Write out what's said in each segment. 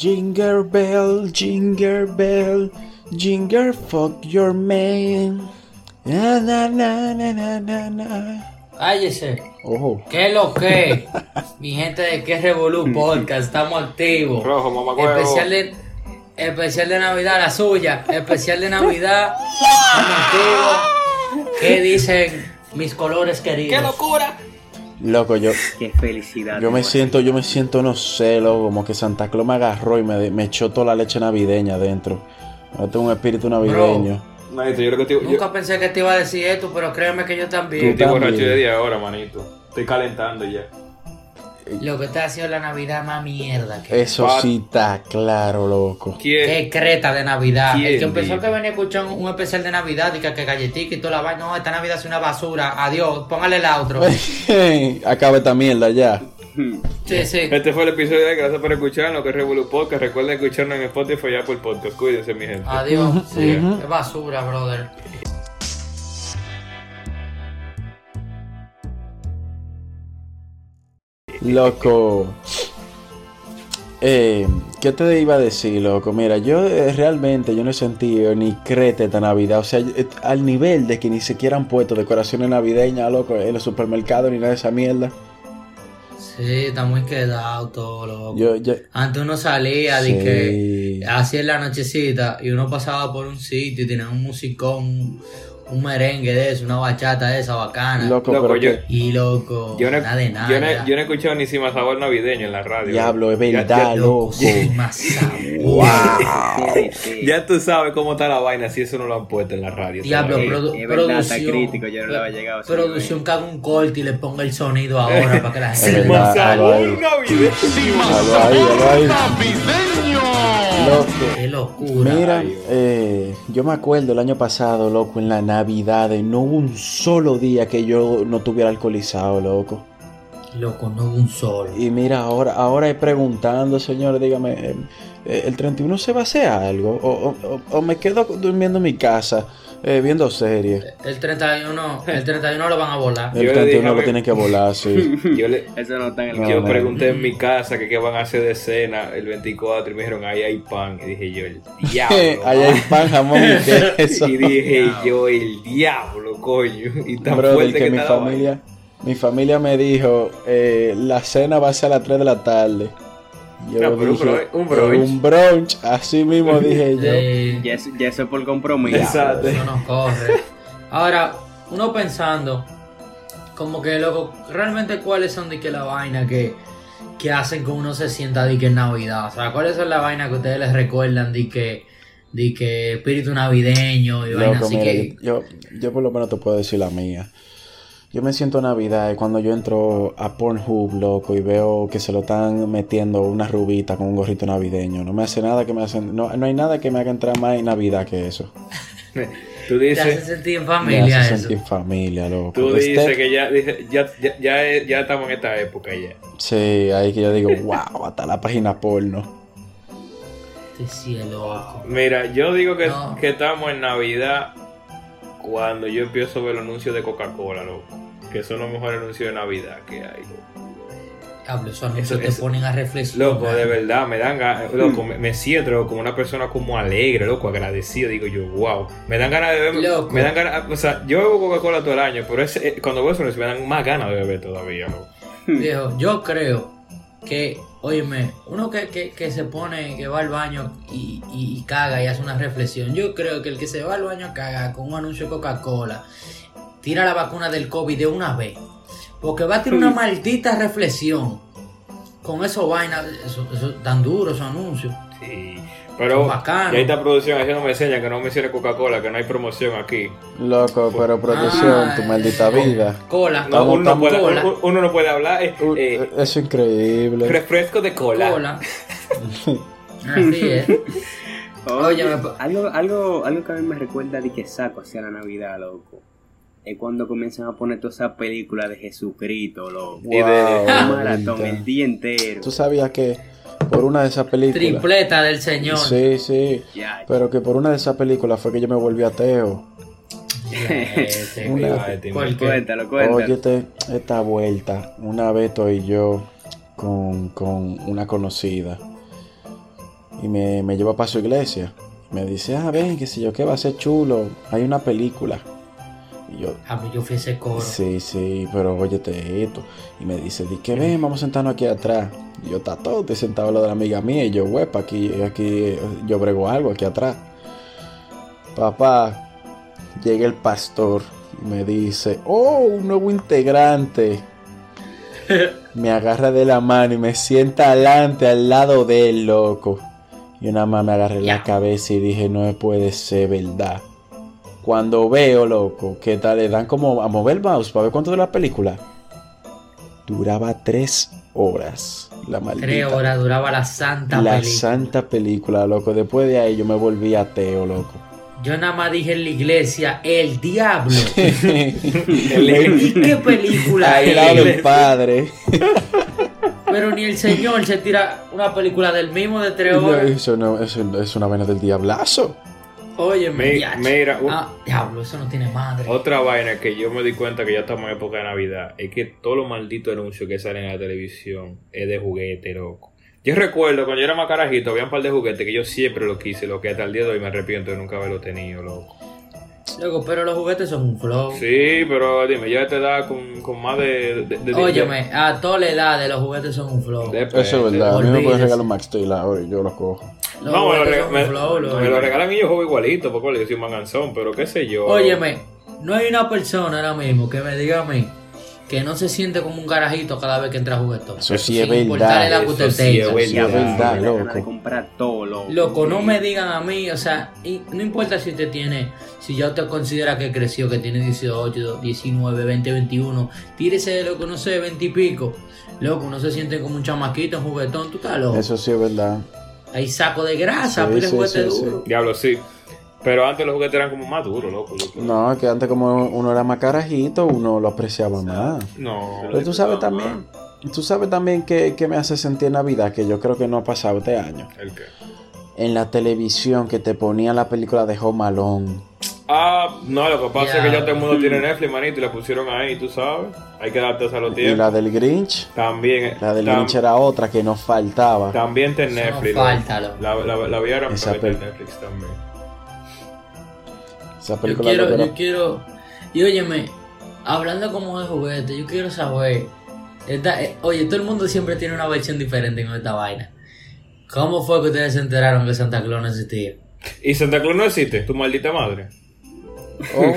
Jinger Bell, Jinger Bell, Jinger fuck your man. Na, na, na, na, na, na, na. Cállese. Ojo. ¿Qué es lo que? Mi gente de Que Revolu Podcast, estamos activos. Rojo, mamacuevo. Especial de, especial de Navidad, la suya. Especial de Navidad. Estamos activos. ¿Qué dicen mis colores queridos? ¡Qué locura! Loco, yo, Qué felicidad. yo me siento, yo me siento, no sé, loco, como que Santa Claus me agarró y me, me echó toda la leche navideña adentro. Yo tengo un espíritu navideño. Manito, yo creo que estoy, yo, Nunca pensé que te iba a decir esto, pero créeme que yo también. estoy borracho de día ahora, manito. Estoy calentando ya. Lo que está haciendo la Navidad más mierda. Que... Eso sí está claro, loco. ¿Quién? Qué creta de Navidad. ¿Quién El que empezó dijo? que venía a escuchar un, un especial de Navidad y que, que galletica y toda la vaina. No, esta Navidad es una basura. Adiós, póngale el outro. Acaba esta mierda ya. Sí, sí. Este fue el episodio de Gracias por escucharnos, que es Revolu Podcast. Recuerden escucharnos en Spotify y Apple Podcast. Cuídense, mi gente. Adiós. Sí, ujú. es basura, brother. Loco. Eh, ¿Qué te iba a decir, loco? Mira, yo eh, realmente yo no he sentido ni crete esta Navidad. O sea, eh, al nivel de que ni siquiera han puesto decoraciones navideñas, loco, en los supermercados ni nada de esa mierda. Sí, está muy quedado todo, loco. Yo, yo, Antes uno salía Sí. de que hacía la nochecita y uno pasaba por un sitio y tenía un musicón, un merengue de eso, una bachata de esa bacana. loco, Loco, pero yo- que- Y loco, Yo no, nada de nada. yo, no, yo no he escuchado ni Sima Sabor navideño en la radio. diablo, es Ya- verdad, ya- loco. sabor. Sí, sí. Ya tú sabes cómo está la vaina si eso no lo han puesto en la radio. Diablo, produ- es verdad, está producción. crítico, yo no le había llegado Producción que haga un corte y le ponga el sonido ahora para que la gente Sima Sabor navideño. Algo ahí. Loco. Qué locura. Mira, eh, yo me acuerdo el año pasado, loco, en la Navidad, no hubo un solo día que yo no tuviera alcoholizado, loco. Loco, no hubo un solo. Y mira, ahora, ahora es preguntando, señor, dígame, eh, eh, ¿el 31 se va a hacer algo? ¿O, o- o- o me quedo durmiendo en mi casa eh, viendo series? El 31, el 31 lo van a volar. El Yo le 31 dije a lo tienen que volar, sí. Yo, le, Eso no está en el No, yo no. pregunté en mi casa que qué van a hacer de cena el 24 y me dijeron, ahí hay pan. Y dije yo, el diablo. Allá hay pan, jamón y queso. Y dije yo, el diablo, coño. Y tan Brother, fuerte que que mi familia, mi familia me dijo, eh, la cena va a ser a las 3 de la tarde. Yo No, pero un dije, brunch, un brunch. un brunch, así mismo dije yo. Sí. Ya, eso- ya eso es por compromiso. Exacto. Eso no corre. Ahora, uno pensando, como que, loco, realmente cuáles son de que la vaina que, que hacen que uno se sienta de que es Navidad. O sea, cuáles son las vainas que ustedes les recuerdan de que, de que espíritu navideño y vainas Loco, así mira, que. yo, yo por lo menos te puedo decir la mía. Yo me siento Navidad cuando yo entro a Pornhub, loco, y veo que se lo están metiendo una rubita con un gorrito navideño. No me hace nada que me hacen, no, no hay nada que me haga entrar más en Navidad que eso. Tú Te hace dices, sentir en Me familia hace eso. sentir familia, loco. tú Este- dices que ya, dice, ya, ya, ya, es- ya estamos en esta época ya. Sí, ahí que yo digo, wow, hasta la página porno. Este cielo, loco. Mira, yo digo que, No. que estamos en Navidad cuando yo empiezo a ver los anuncios de Coca-Cola, loco. Que son los mejores anuncios de Navidad que hay, esos anuncios Eso- te eso- ponen a reflexionar. Loco, de verdad, me dan ganas, loco, me, me siento loco, como una persona como alegre, loco, agradecido, digo yo, wow. Me dan ganas de beber, Loco. me dan ganas, o sea, yo bebo Coca-Cola todo el año, pero ese, eh, cuando veo eso me dan más ganas de beber todavía, loco. Viejo, yo creo que, óyeme, uno que, que, que se pone, que va al baño y, y- y caga y hace una reflexión. Yo creo que el que se va al baño a cagar con un anuncio de Coca-Cola, tira la vacuna del COVID de una vez. Porque va a tirar una maldita reflexión. Con eso vaina, eso, eso tan duro esos anuncios. Sí. Pero Bacano. y ahí está producción haciendo me enseña que no mencione Coca-Cola, que no hay promoción aquí. Loco, pero producción, Ah, tu maldita vida. Cola, No, uno, no puede, cola, uno- uno no puede hablar. eh, Uh, eh, Eso es increíble. refresco de cola. cola. Así es. Oye, Oye, me- algo, algo, algo que a mí me recuerda de que saco hacia la Navidad, loco. Es cuando comienzan a poner toda esa película de Jesucristo, loco. Y de- Wow, maratón el día entero. Tú sabías que por una de esas películas. tripleta del señor. Sí, sí. Ya, Pero que por una de esas películas fue que yo me volví ateo. Este, Una- Ay, te- ¿Por qué? Cuéntalo, cuéntalo. Oye, este- esta vuelta, una vez estoy yo con, con una conocida. y me, me lleva para su iglesia. Me dice, ah, ven, que si yo qué va a ser chulo, hay una película. Yo, A mí yo fui ese coro. Sí, sí, pero óyete esto. Y me dice, di que ven, vamos a sentarnos aquí atrás. Y yo, está todo, estoy sentado al lado de la amiga mía. Y yo, huepa, aquí, aquí, yo brego algo aquí atrás. Papá, llega el pastor y me dice, oh, un nuevo integrante. Me agarra de la mano y me sienta adelante, al lado de él, loco. Y una más me agarré la Ya. cabeza y dije, no puede ser verdad. Cuando veo, loco, que tal, le dan como a mover el mouse para ver cuánto dura la película. Duraba tres horas. La maldita. Tres horas duraba la santa La película. santa película, loco. Después de ahí yo me volví ateo, loco. Yo nada más dije en la iglesia, el diablo. El- ¿Y qué película del es? padre. Pero ni el señor se tira una película del mismo de tres No, horas. Eso no, eso es una vena del diablazo. Oye, Mi- mira, Ah, diablo, eso no tiene madre. Otra vaina que yo me di cuenta que ya estamos en época de Navidad es que todos los malditos anuncios que salen en la televisión es de juguete, loco. Yo recuerdo cuando yo era más carajito, había un par de juguetes que yo siempre lo quise, lo que hasta el día de hoy me arrepiento de nunca haberlo tenido, loco. Loco, pero los juguetes son un flow. Sí, pero dime, ya te da con, con más de. de, de- de- Óyeme, a toda la edad de los juguetes son un flow. de- Eso es verdad. A mí me pueden regalar un Max Steel ahora y yo lo cojo. Los No, me lo, me, me regalan y yo juego igualito, porque yo soy un manganzón, pero qué sé yo. Óyeme, no hay una persona ahora mismo que me diga a mí que no se siente como un garajito cada vez que entra a juguetón. Eso sí Sin es verdad, la eso sí es tenga. verdad. Loco. comprar todo, loco. Loco, no me digan a mí, o sea, y no importa si usted tiene, si ya usted considera que creció, que tiene 18, 19, 20, 21, tírese de loco, no sé, 20 y pico. Loco, no se siente como un chamaquito, un juguetón, tú estás loco. Eso sí es verdad. Hay saco de grasa, Sí, pide sí, juguete sí, sí. duro. Diablo, sí. Pero antes los juguetes eran como más duros, loco. loco. No, que antes como uno era más carajito, uno lo apreciaba más. No. Pero tú sabes también, tú sabes también que, que me hace sentir Navidad, que yo creo que no ha pasado este año. ¿El qué? En la televisión que te ponían la película de Home Alone. Ah, no, lo que pasa es que Ya. todo el mundo tiene Netflix, manito, y la pusieron ahí, tú sabes. Hay que adaptarse a los Y tiempos. la del Grinch. También. La del tam- Grinch era otra que nos faltaba. También está en no Netflix. falta, loco. loco. La, la, la vieron en Netflix también. Esa Yo película quiero, loco, era- yo quiero. Y óyeme, hablando como de juguete, yo quiero saber. esta- eh, oye, todo el mundo siempre tiene una versión diferente con esta vaina. ¿Cómo fue que ustedes se enteraron que Santa Claus no existía? ¿Y Santa Claus no existe? ¿Tu maldita madre? Oh.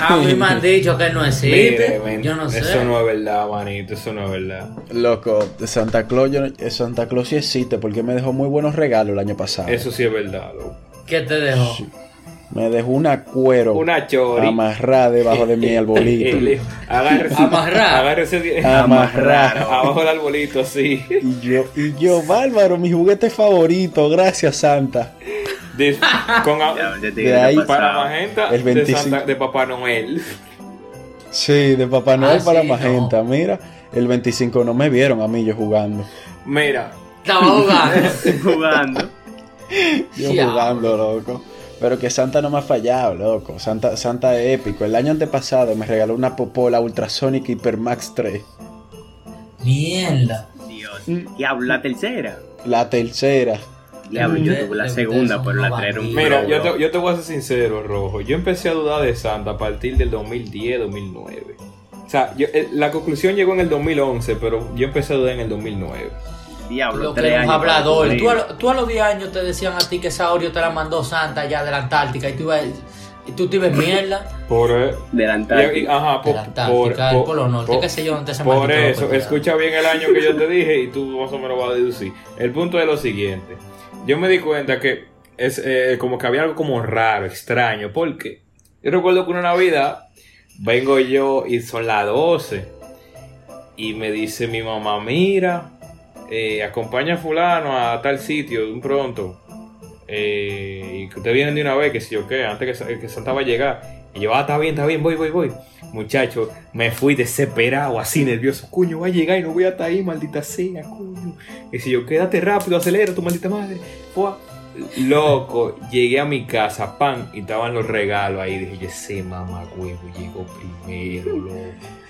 A mí me han dicho que no existe. Mire, men, yo no sé. Eso no es verdad, manito, eso no es verdad. Loco, Santa Claus, yo eh, Santa Claus sí existe porque me dejó muy buenos regalos el año pasado. Eso sí es verdad, loco. ¿Qué te dejó? Me dejó una cuero Una chori. amarrada debajo de mi arbolito. Agárrese. Amarrar. Agárrese. Amarrado. Abajo del arbolito, sí. Y yo, y yo, bárbaro, mi juguete favorito, gracias Santa. Con Ya, ya De ahí para Magenta El de, 25. Santa- de Papá Noel. Sí, de Papá Noel Ah, para sí, Magenta. Mira, el 25 no me vieron a mí yo jugando. Mira, Estaba jugando. jugando. Yo Ya. jugando, loco. Pero que Santa no me ha fallado, loco. Santa, Santa es épico. El año antepasado me regaló una Popola Ultrasonic Hypermax 3. Mierda. Dios. Diablo, la tercera. La tercera. Diablo, yo tuve la segunda, pero la trajeron. mira, yo te, yo te voy a ser sincero, Rojo. Yo empecé a dudar de Santa a partir del 2010, 2009. O sea, yo- eh, la conclusión llegó en el 2011, pero yo empecé a dudar en el 2009. Diablo, Lo que para hablador. cumplir. Tú a, lo- tú a los 10 años te decían a ti que esa Oreo te la mandó Santa allá de la Antártica y tú, ibas- y tú te ibas mierda. Por, eh, De la Antártica. ajá, De por, la por, Antártica, por- Polo Norte, por- qué sé yo, dónde se Por eso, ya. escucha bien el año que yo te dije y tú más o menos vas a deducir. El punto es lo siguiente. Yo me di cuenta que es eh, como que había algo como raro, extraño, porque yo recuerdo que una Navidad vengo yo y son las 12 y me dice mi mamá, mira, eh, acompaña a fulano a tal sitio de un pronto eh, y que ustedes vienen de una vez, que si yo qué, antes que, que Santa va a llegar. Y yo, ah, está bien, está bien, voy, voy, voy. Muchacho, me fui desesperado, así nervioso. Coño, va a llegar y no voy a estar ahí, maldita sea, coño. Y si yo, quédate rápido, acelera tu maldita madre. Fua. Loco, llegué a mi casa, pan, y estaban los regalos ahí. Dije, yo sé, mamá, huevo, llegó primero, loco.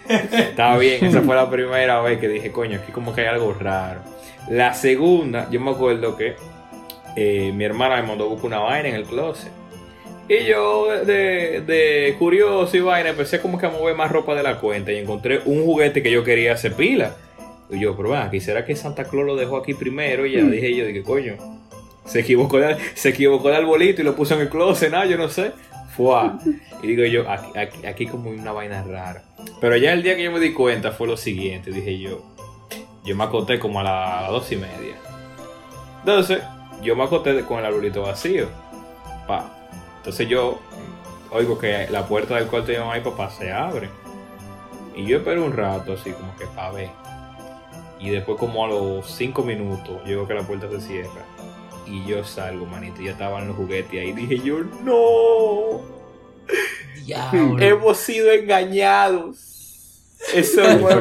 Está bien, esa fue la primera vez que dije, coño, aquí como que hay algo raro. La segunda, yo me acuerdo que eh, mi hermana me mandó buscar una vaina en el closet. Y yo, de, de curioso y vaina, empecé como que a mover más ropa de la cuenta y encontré un juguete que yo quería hacer pila. Y yo, pero va, ¿será que Santa Claus lo dejó aquí primero? Y ya dije yo, dije, coño, se equivocó, de, se equivocó de arbolito y lo puso en el closet, nada, yo no sé. Fue. Y digo yo, aquí, aquí, aquí como una vaina rara. Pero ya el día que yo me di cuenta fue lo siguiente, dije yo, yo me acosté como a las dos y media. Entonces, yo me acosté con el arbolito vacío. Pa. Entonces yo oigo que la puerta del cuarto de mamá y papá se abre. Y yo espero un rato así como que para ver. Y después como a los cinco minutos, llego que la puerta se cierra. Y yo salgo, manito, ya estaban los juguetes ahí. Dije yo, no. Diablo. Hemos sido engañados. Eso no, es,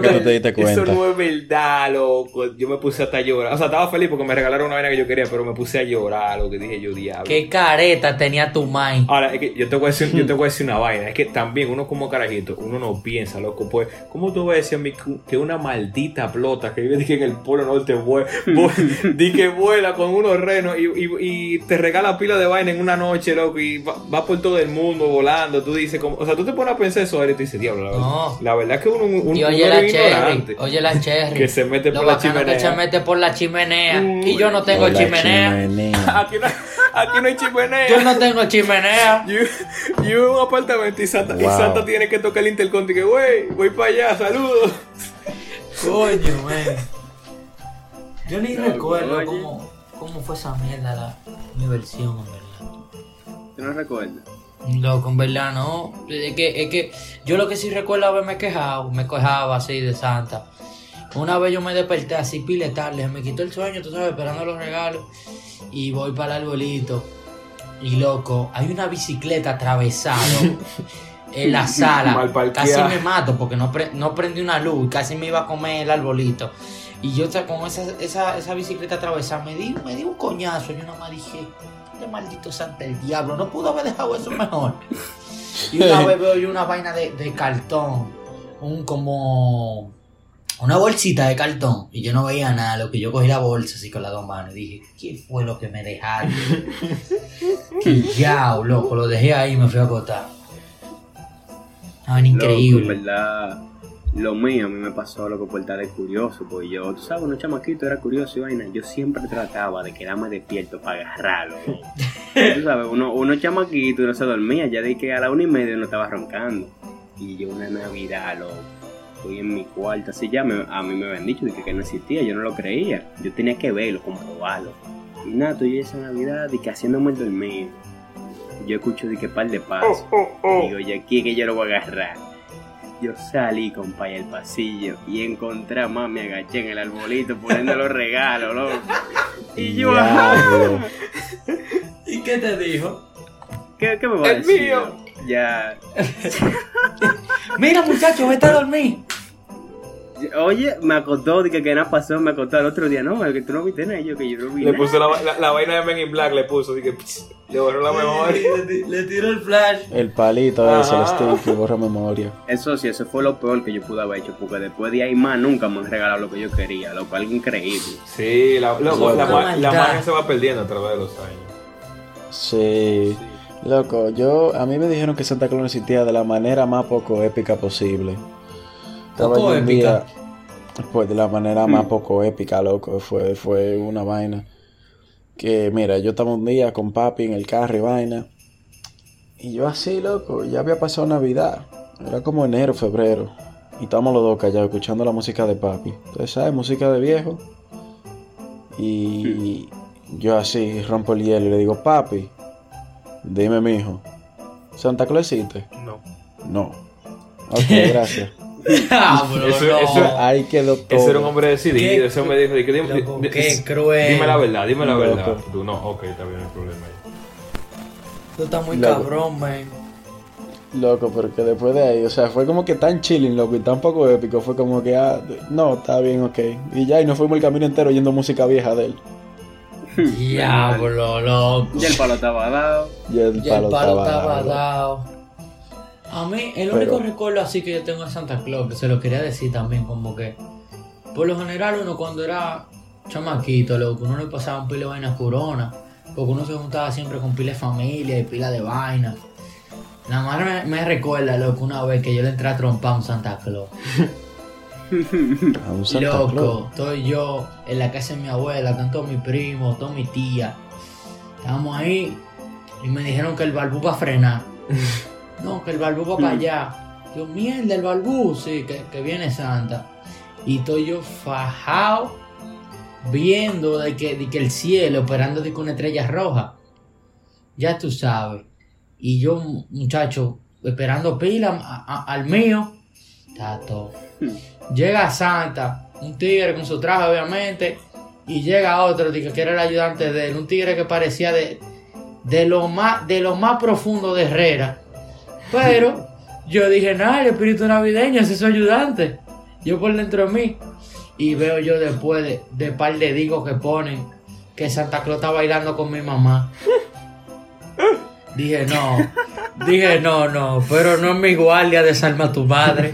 no es verdad, loco. Yo me puse hasta a llorar. O sea, estaba feliz porque me regalaron una vaina que yo quería, pero me puse a llorar, lo que dije yo, diablo. Qué careta tenía tu mind. Ahora, es que yo te, voy a decir, yo te voy a decir una vaina. Es que también uno como carajito, uno no piensa, loco. Pues, ¿cómo tú vas a decir a mí que- una maldita plota que vive dije, en el polo norte vuela, di que vuela con unos renos y, y- y te regala pila de vaina en una noche, loco, y va, va por todo el mundo volando? Tú dices, como, o sea, tú te pones a pensar eso ahora y tú dices, diablo, la, verdad- No. la verdad es que uno, un, Y oye la cherry, oye la cherry. Que se mete Lo por la que chimenea. se mete por la chimenea. Y yo no tengo chimenea. chimenea. Aquí no, aquí no hay chimenea. Yo no tengo chimenea. Yo, yo en un apartamento y Santa, y. Santa tiene que tocar el intercom y que, güey, voy para allá, saludos. Coño, man. Yo ni No, recuerdo cómo, cómo fue esa mierda la, mi versión, en verdad. ¿Tú no recuerdas? Loco, en verdad no. Es que, es que yo lo que sí recuerdo haberme quejado, me quejaba así de Santa. Una vez yo me desperté así pile tarde, me quitó el sueño, tú sabes, esperando los regalos. Y voy para el arbolito. Y loco, hay una bicicleta atravesada en la sala. Casi me mato porque no, pre- no prendí una luz, casi me iba a comer el arbolito. Y yo con esa, esa, esa bicicleta atravesada me di, me di un coñazo. Yo nada más dije, este maldito santa el diablo, no pudo haber dejado eso mejor. Y una vez veo yo una vaina de, de cartón, un como una bolsita de cartón, y yo no veía nada, lo que yo cogí la bolsa así con las dos manos y dije, ¿qué fue lo que me dejaron? que ya, loco, lo dejé ahí y me fui a acostar. Estaban Loco, increíble. verdad, lo mío a mí me pasó loco por estar de curioso, porque yo, tú sabes, uno chamaquito era curioso y vaina, yo siempre trataba de quedarme despierto para agarrarlo. ¿no? tú sabes, uno, uno chamaquito y no se dormía, ya de que a la una y media uno estaba roncando. Y yo una Navidad, loco, fui en mi cuarto, así ya me- a mí me habían dicho de que, que no existía, yo no lo creía, yo tenía que verlo, comprobarlo. Y nada, estoy esa Navidad de que haciéndome el dormir, yo escucho de que par de pasos. Digo, y aquí que yo lo voy a agarrar. Yo salí, compa, al pasillo y encontré a mami agaché en el arbolito poniendo los regalos, loco. Y yo, Diablo. ¿Y qué te dijo? ¿qué, qué me va a El decir? mío. Ya. Mira muchacho, vete a dormir. Oye, me acostó, de que, que nada pasó, me acostó al otro día. No, es que tú no viste nada, yo que yo no vi Le nada. puso la, la, la vaina de Men in Black, le puso, dije, pss, le borró la memoria. Le, le tiró el flash. El palito ese, el Ajá. stick, borra memoria. Eso sí, eso fue lo peor que yo pude haber hecho, porque después de ahí más nunca me han regalado lo que yo quería, lo cual es increíble. Sí, la, loco, la, la magia se va perdiendo a través de los años. Sí. Loco, yo, a mí me dijeron que Santa Claus existía de la manera más poco épica posible. Poco épica. día, pues de la manera más poco épica, loco, fue, fue una vaina. Que mira, yo estaba un día con papi en el carro y vaina. Y yo así, loco, ya había pasado Navidad. Era como enero, febrero. Y estábamos los dos callados escuchando la música de papi. Entonces, ¿sabes? Música de viejo. Y yo así rompo el hielo y le digo, papi, dime, mijo, ¿Santa Claus existe? No. No. Ok, gracias. Ah, bro, Eso- no. eso- Ahí quedó todo. Ese era un hombre decidido. Qué- Ese hombre dijo, dime, Loco, di- qué cruel. Dime la verdad, dime la Loco. verdad. Tú, no, ok, está bien el problema ahí. Tú estás muy Loco. cabrón, man. Loco, porque después de ahí, o sea, fue como que tan chilling, loco, y tan poco épico. Fue como que, ah, no, está bien, ok. Y ya, y nos fuimos el camino entero oyendo música vieja de él. Diablo, loco. Ya el palo estaba dado. Y el Ya palo, el palo estaba estaba dado. A mí, el Pero- único recuerdo así que yo tengo de Santa Claus, que se lo quería decir también, como que por lo general uno cuando era chamaquito, loco, uno le pasaba un pile de vainas corona. porque uno se juntaba siempre con pila de familia y pila de vaina. La madre me, me recuerda, loco, una vez que yo le entré a trompar a un Santa Claus. A un Santa Loco, Claus. estoy yo en la casa de mi abuela, están todos mis primos, todos mis tías. Estábamos ahí y me dijeron que el balbú va a frenar. No, que el balbú va para allá. Yo, mierda, el balbú, sí, que, que viene Santa. Y estoy yo fajado viendo de que, de que el cielo, esperando de que una estrella roja. Ya tú sabes. Y yo, muchacho, esperando pila a- a- al mío. Está todo. Llega Santa, un tigre con su traje, obviamente, y llega otro de que era el ayudante de él, un tigre que parecía de, de lo más de lo más profundo de Herrera. Pero yo dije, nada, el espíritu navideño ese es su ayudante. Yo por dentro de mí. Y veo yo después de, de par de digos que ponen que Santa Claus está bailando con mi mamá. Dije, no. Dije, no, no. Pero no es mi guardia, desarma a tu madre.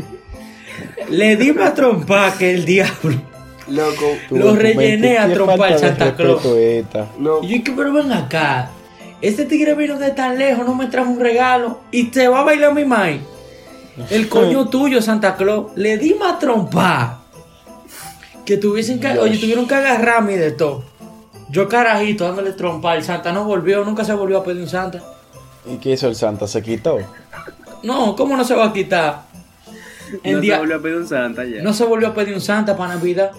Le di más trompa que el diablo. Loco, Lo rellené a trompar de Santa Claus. no. Y yo que, pero ven acá. Este tigre vino de tan lejos, no me trajo un regalo. Y te va a bailar mi mai. El coño tuyo, Santa Claus. Le di más trompa. Que tuviesen que, oye, tuvieron que agarrarme de todo. Yo carajito dándole trompa. El Santa no volvió, nunca se volvió a pedir un Santa. ¿Y qué hizo el Santa? ¿Se quitó? No, ¿cómo no se va a quitar? El no día- se volvió a pedir un santa ya. no se volvió a pedir un Santa para Navidad.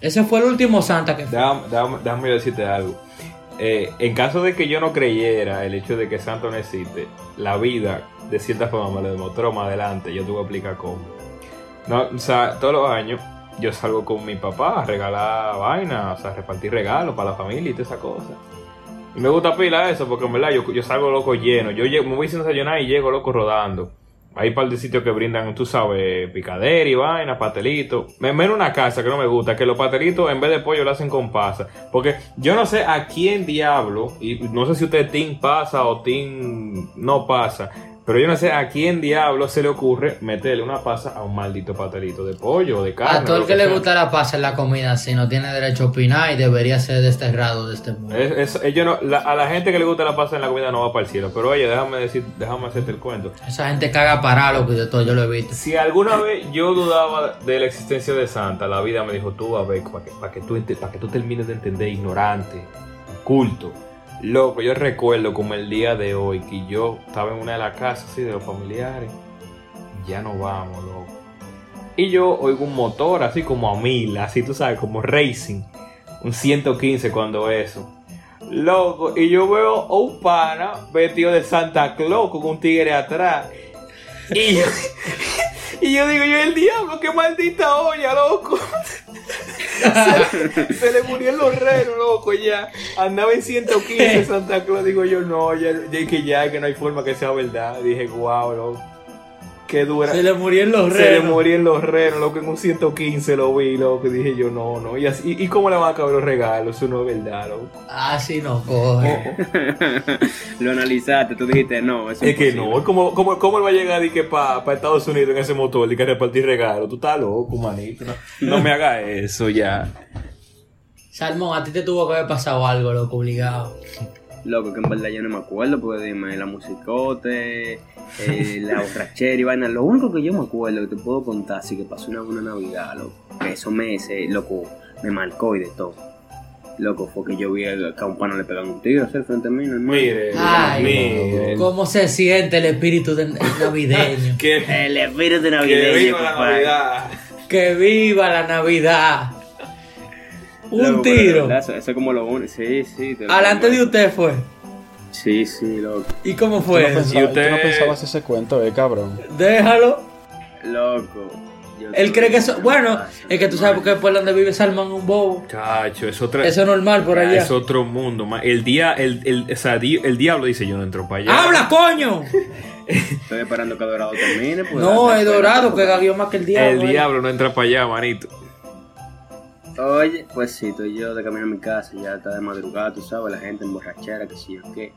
Ese fue el último Santa que fue. Déjame, déjame- déjame decirte algo. Eh, en caso de que yo no creyera el hecho de que Santo no existe, la vida de cierta forma me lo demostró más adelante. Yo te voy a explicar cómo. No, o sea, todos los años yo salgo con mi papá a regalar vainas, o sea, repartir regalos para la familia y todas esas cosas. Y me gusta pila eso porque en verdad yo, yo salgo loco lleno. Yo llego- me voy sin desayunar y llego loco rodando. Hay un par de sitios que brindan, tú sabes, picadera y vaina, pastelitos. Me menos una casa que no me gusta, que los pastelitos en vez de pollo lo hacen con pasa. Porque yo no sé a quién diablo, y no sé si usted team pasa o team no pasa, pero yo no sé a quién diablo se le ocurre meterle una pasa a un maldito pastelito de pollo o de carne. A todo el lo que le gusta la paz en la comida, si no tiene derecho a opinar y debería ser desterrado de este mundo. Es- es- ellos no- la- a la gente que le gusta la pasa en la comida no va para el cielo. Pero oye, déjame decir, déjame hacerte el cuento. Esa gente caga para loco y de todo, yo lo he visto. Si alguna vez yo dudaba de la existencia de Santa, la vida me dijo, tú a ver, para que, para que, tú, para que tú termines de entender, ignorante, culto. Loco, yo recuerdo como el día de hoy que yo estaba en una de las casas así de los familiares. Ya no vamos, loco. Y yo oigo un motor así como a mil, así tú sabes, como racing. Un 115 cuando eso. Loco, y yo veo a un pana vestido de Santa Claus con un tigre atrás. Y yo, y yo digo, yo el diablo, qué maldita olla, loco. Se, se le murió el horrero, loco, ya. Andaba en 115 Santa Claus. Digo yo, no, ya, ya que ya, que no hay forma que sea verdad. Dije, wow, loco. Qué dura. Se le murieron los Se le renos. murió los renos, loco, en un 115 lo vi, loco. Dije yo, no, no. ¿Y, así, y cómo le van a caber los regalos? Eso no es verdad, loco. Así no coge. Lo analizaste, tú dijiste, no, eso Es que no, ¿cómo, cómo, cómo él va a llegar y que para Estados Unidos en ese motor y que repartir regalos? Tú estás loco, manito. No, no me hagas eso ya. Salmón, a ti te tuvo que haber pasado algo, loco, obligado. Loco, que en verdad yo no me acuerdo, porque dime, la musicote, eh, la borrachera y vaina. Lo único que yo me acuerdo que te puedo contar, sí que pasó una buena Navidad, loco. Que esos meses, loco, me marcó y de todo. Loco, fue que yo vi que a un pana le pegaron un tiro así al frente mío, hermano. Mire, Ay, mire. ¿Cómo se siente el espíritu de- navideño? Que, El espíritu que navideño, viva la. Navidad. ¡Que viva la Navidad! Un tiro. Eso, es como lo único. Sí, sí. te lo Alante de usted fue. Sí, sí, loco. ¿Y cómo ¿Tú fue no, pensabas, Y usted- tú no pensabas ese cuento, eh, cabrón? Déjalo. Loco. yo Él cree que eso. Bueno, casa, es que tú sabes que por donde vive Salmón es un bobo. Chacho, es otra. Eso es normal por allá. Es otro mundo. ma. El día, el, el, o sea, di- el diablo dice yo no entro para allá. ¡Habla, coño! Estoy esperando que Dorado termine. pues, No, es dorado que porque- gaguió más que el diablo. El eh. diablo no entra para allá, manito. Oye, pues sí, estoy yo de camino a mi casa, ya está de madrugada, tú sabes, la gente en borrachera, que sí yo qué.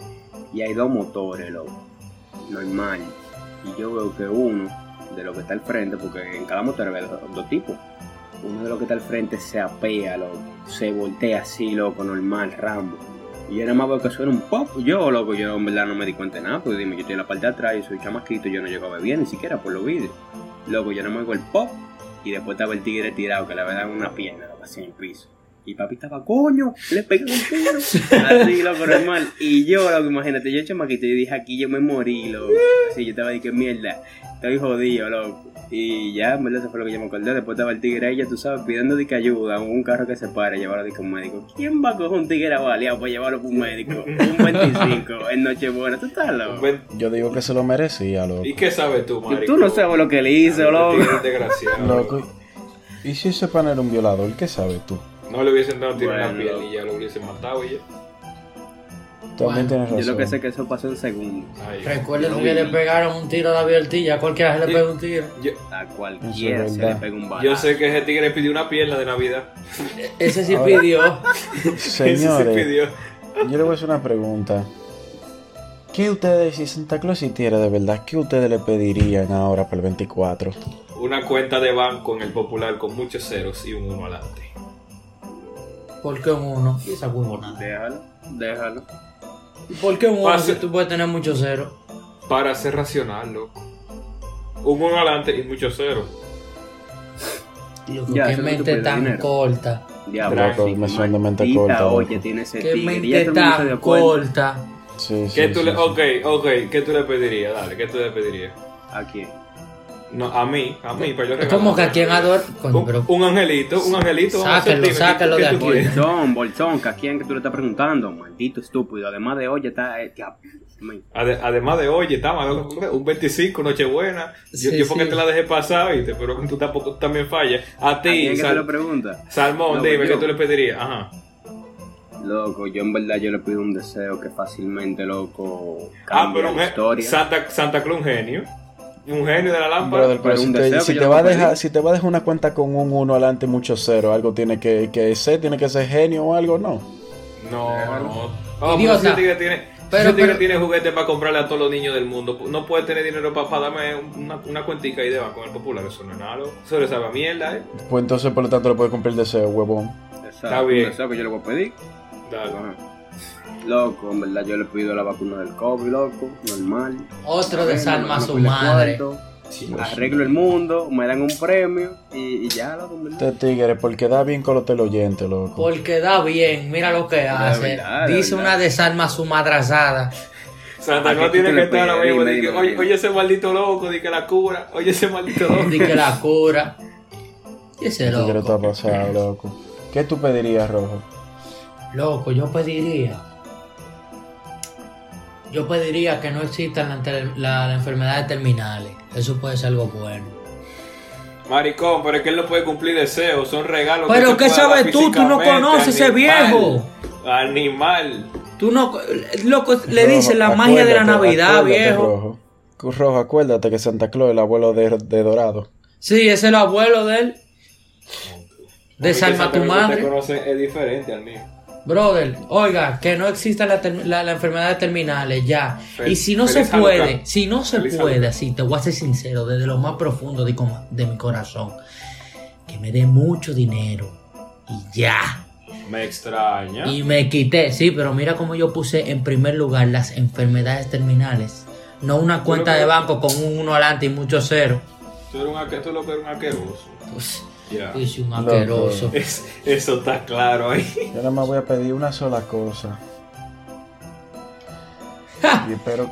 Y hay dos motores, loco, normal. Y yo veo que uno, de lo que está al frente, porque en cada motor hay dos, tipos, uno de los que está al frente se apea, loco, se voltea así, loco, normal, Rambo. Y yo nada más veo que suena un pop. Yo, loco, yo en verdad no me di cuenta de nada. Porque dime, yo estoy en la parte de atrás, yo soy chamaquito, yo no llego a ver bien, ni siquiera por los vídeos. Loco, yo nada más oigo el pop. Y después estaba el tigre tirado que le había dado una pierna, así en el piso. Y papi estaba, coño, le pegué un tiro. Así, loco, normal. Y yo, loco, imagínate, yo chamaquito, yo dije, aquí yo me morí, loco. Así, yo estaba de que mierda, estoy jodido, loco. Y ya, en verdad, eso fue lo que yo me acordé. Después estaba el tigre ahí, ya tú sabes, pidiendo de que ayuda, un carro que se pare, llevarlo de que un médico. ¿Quién va a coger un tigre baleado para llevarlo para un médico? Un 25 en Nochebuena, tú estás loco. Yo digo que se lo merecía, loco. ¿Y qué sabes tú, marico? Tú no sabes lo que le hizo, loco. Desgraciado. Loco. ¿Y si ese pan era un violador? ¿Qué sabes tú? No le hubiesen dado un tiro en la piel y ya lo hubiesen matado y ya. También Bueno, tienes Yo razón. lo que sé es que eso pasó en segundos. Ay, Recuerden Yo que le pegaron un tiro a David Ortiz, a cualquiera se le pega un tiro. yo, A cualquiera se le pega un balazo. yo sé que ese tigre pidió una pierna de Navidad. Ese sí Ahora- pidió. Ese sí Señores, pidió. yo le voy a hacer una pregunta. ¿Qué ustedes, si Santa Claus existiera de verdad, qué ustedes le pedirían ahora para el 24? Una cuenta de banco en el popular con muchos ceros y un uno adelante. ¿Por qué un uno? Y esa huevonada. Déjalo, déjalo. ¿Y ¿Por qué un uno Pase. si tú puedes tener muchos ceros? Para ser racional, loco. Un uno adelante y muchos ceros. Loco, Ya, qué tú mente tan dinero. corta. Diablo, me suena de mente corta, olla tiene ese Qué tigre. Mente tan corta. Sí, sí, ¿Qué tú sí, le, sí. ok, ok, ¿qué tú le pedirías? Dale, ¿qué tú le pedirías? ¿A quién? No, a mí, a mí, para yo Es regalar. como que a quien. Coño, Un, pero. un angelito, un angelito. a Sáquenlo, dime, ¿qué- sáquenlo de aquí. Bolsón, bolsón, que a quién que tú le estás preguntando, maldito estúpido. Además de olla está. eh. Ade- además de, oye, estamos un 25, Nochebuena. Yo, Sí, yo porque sí. te la dejé pasar, ¿viste? Pero tú tampoco tú también fallas. A ¿A ti, te Sal- lo preguntas? Salmón, No, dime, yo. ¿qué tú le pedirías? Ajá. Loco, yo en verdad yo le pido un deseo que fácilmente, loco, Ah, cambie pero un la historia. Santa, Santa Claus un genio. Un genio de la lámpara. Brother, pero Pero si un te, deseo si te va si te va a dejar una cuenta con un 1 adelante y mucho cero, algo tiene que, que ser, tiene que ser genio o algo, no. No, no. Oh, pero tigre tiene, si Pero- tigre pero- tiene juguetes para comprarle a todos los niños del mundo. No puede tener dinero para darme una, una cuentica ahí de banco en el popular. Eso no es nada. Eso le sabe a mierda, eh. Pues entonces, por lo tanto, le puede cumplir el deseo, huevón. Exacto, Está bien. Un deseo que yo le voy a pedir. Dale. Ajá. Loco, en verdad yo le pido la vacuna del COVID, loco, normal. Otro desarma a no su madre. cuarto, Dios Arreglo el mundo, me dan un premio y, y ya, loco. Este tigre, porque da bien con los teleoyentes, loco. Porque da bien, mira lo que hace. verdad, Dice una desarma a su madrazada. Santa ¿A Claus qué tiene te que estar ahora mismo. Dime, di que, dime, Oye, oye, ese maldito loco, di que la cura. Oye, ese maldito loco. Dice que la cura. Y ese Este tigre está loco. pasado, loco. ¿Qué tú pedirías, Rojo? Loco, yo pediría. Yo pediría que no existan las la- enfermedades terminales. Eso puede ser algo bueno. Maricón, pero es que él no puede cumplir deseos. Son regalos. Pero se ¿qué sabes tú? Tú no conoces ese animal. viejo. Animal. Tú no. Loco, le Rojo, dicen la magia de la Navidad, viejo. Rojo. Rojo, acuérdate que Santa Claus es el abuelo de, de Dorado. Sí, ese es el abuelo de él. Desarma Porque tu que madre. te conoce es diferente al mío. Brother, oiga, que no existan las term- la- las enfermedades terminales ya. Fel- y si no se puede, si no se Feliz puede, así, te voy a ser sincero, desde lo más profundo de, de mi corazón, que me dé mucho dinero y ya. Me extraña. Y me quité, sí, pero mira cómo yo puse en primer lugar las enfermedades terminales. No una cuenta que- de banco con un uno adelante y mucho cero. Tú eres un tú eres un asqueroso. Pues, Ya. yo soy un asqueroso. Es- eso está claro ahí. Yo nada más voy a pedir una sola cosa. Y espero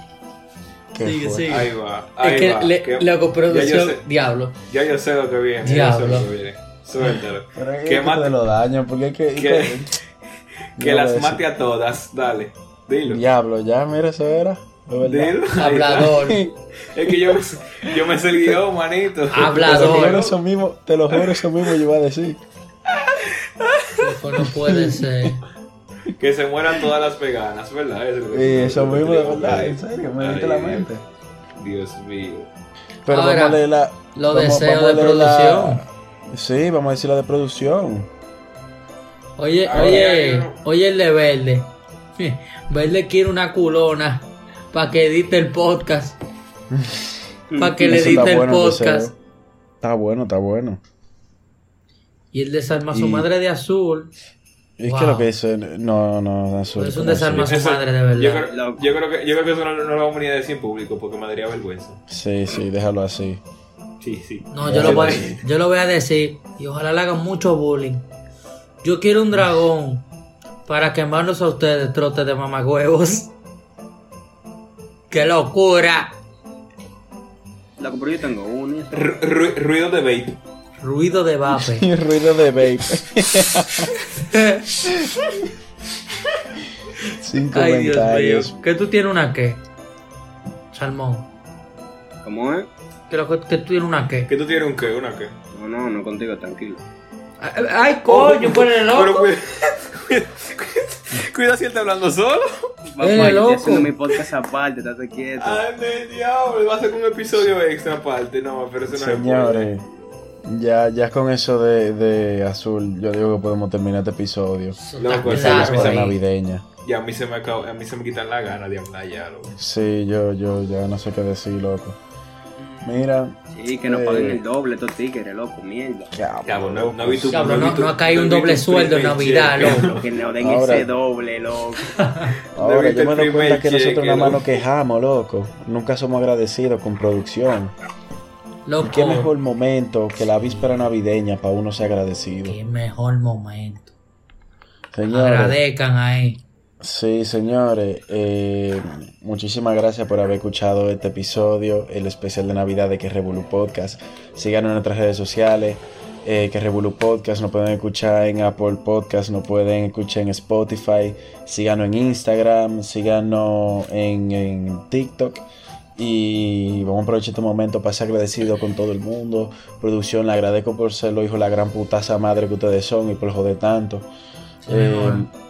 que Sigue, sigue. Ahí va. Ahí Es que, va. le, Que- loco, ya, producción, yo sé, diablo. ya yo sé lo que viene. Ya yo sé Diablo. lo que viene. Suéltalo. Pero es que que mate- te lo daño, porque es que... que- que- las mate a todas. Dale. Dilo. Diablo, ya, mira, eso era. De. Hablador. Es que yo, yo me sé el guion, manito. Hablador. Te lo juro eso mismo, te lo juro eso mismo yo iba a decir. Loco, no puede ser. Que se mueran todas las veganas, ¿verdad? Eso, Y eso mismo, de verdad, en serio, me Ay, diste la Dios. mente. Dios mío. Pero Ahora, vamos a leer la... Los vamos- deseos vamos de leer la- producción. Sí, vamos a decir la de producción. Oye, Ahora, oye, oye el de Verde. Verde quiere una culona para que edite el podcast. Para que le edite el bueno, podcast. Está bueno, está bueno. Y él desarma a su Y- madre de azul. Es Wow. que lo que dice, no, no, azul. Es un ¿cómo así? desarme a su madre, de Yo verdad. creo, yo creo que, yo creo que eso no, no lo vamos a ni a decir en público porque me daría vergüenza. Sí, sí, déjalo así. Sí, sí. No, yo lo, voy, a- yo lo voy a decir y ojalá le hagan mucho bullying. Yo quiero un dragón para quemarlos a ustedes, trote de mamagüevos. ¡Qué locura! Loco, pero yo tengo. Ru- ru- ruido de vape. Ruido de vape. Ruido de vape. Sin Ay, Dios mío. ¿Que tú tienes una qué? Salmón. ¿Cómo es? ¿Que, lo que, que tú tienes una qué? ¿Que tú tienes un qué? ¿Una qué? No, no, no contigo, tranquilo. Ay, coño, por el Pero loco. cuida, cuida si él está hablando solo. Papá, Eh, yo estoy loco. haciendo mi podcast aparte, estate quieto. Ay, me diablo. Va a ser un episodio extra aparte. No, pero eso no. Señores, ya, ya con eso de, de azul, yo digo que podemos terminar este episodio. Loco, esa claro es Esa Esa ahí. navideña. Y a mí se me acaba, a mí se me quitan la gana de hablar ya, loco. Sí, yo, yo ya no sé qué decir, loco. Mira, Sí, que nos Eh. paguen el doble estos tigres, loco, mierda. Cabrón, no, no vi tu Cabrón, no, tu- no ha caído un doble sueldo en Navidad, loco. Que nos den Ahora- ese doble, loco. Ahora yo me doy cuenta que nosotros nada más nos quejamos, loco. Nunca somos agradecidos con producción. ¿Y Loco. qué mejor momento que la víspera navideña para uno ser agradecido? Qué mejor momento. Señores, Agradezcan ahí. Sí, señores, eh, muchísimas gracias por haber escuchado este episodio, el especial de Navidad de Que Revolu Podcast. Síganos en nuestras redes sociales, eh, Que Revolu Podcast, nos pueden escuchar en Apple Podcast, nos pueden escuchar en Spotify, síganos en Instagram, síganos en, en TikTok. Y vamos a aprovechar este momento para ser agradecido con todo el mundo. Producción, le agradezco por ser los hijos de la gran putaza madre que ustedes son y por joder tanto. Sí, Eh.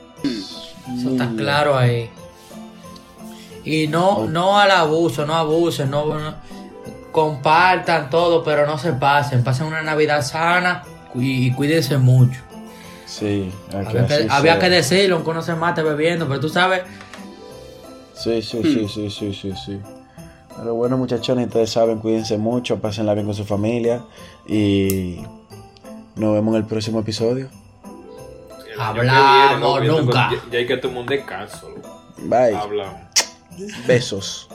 Eso está y- claro ahí. Y no, no al abuso, no abusen, no, no- compartan todo, pero no se pasen. Pasen una Navidad sana y, y cuídense mucho. Sí, Había, que, había que decirlo, aunque uno se mate bebiendo, pero tú sabes, Sí, sí, sí, sí, sí, sí, sí. Pero bueno, muchachones, ustedes saben, cuídense mucho, pásenla bien con su familia y nos vemos en el próximo episodio. El año que Hablamos nunca. Ya, ya hay que tomar un descanso. Bye. Hablamos. Besos.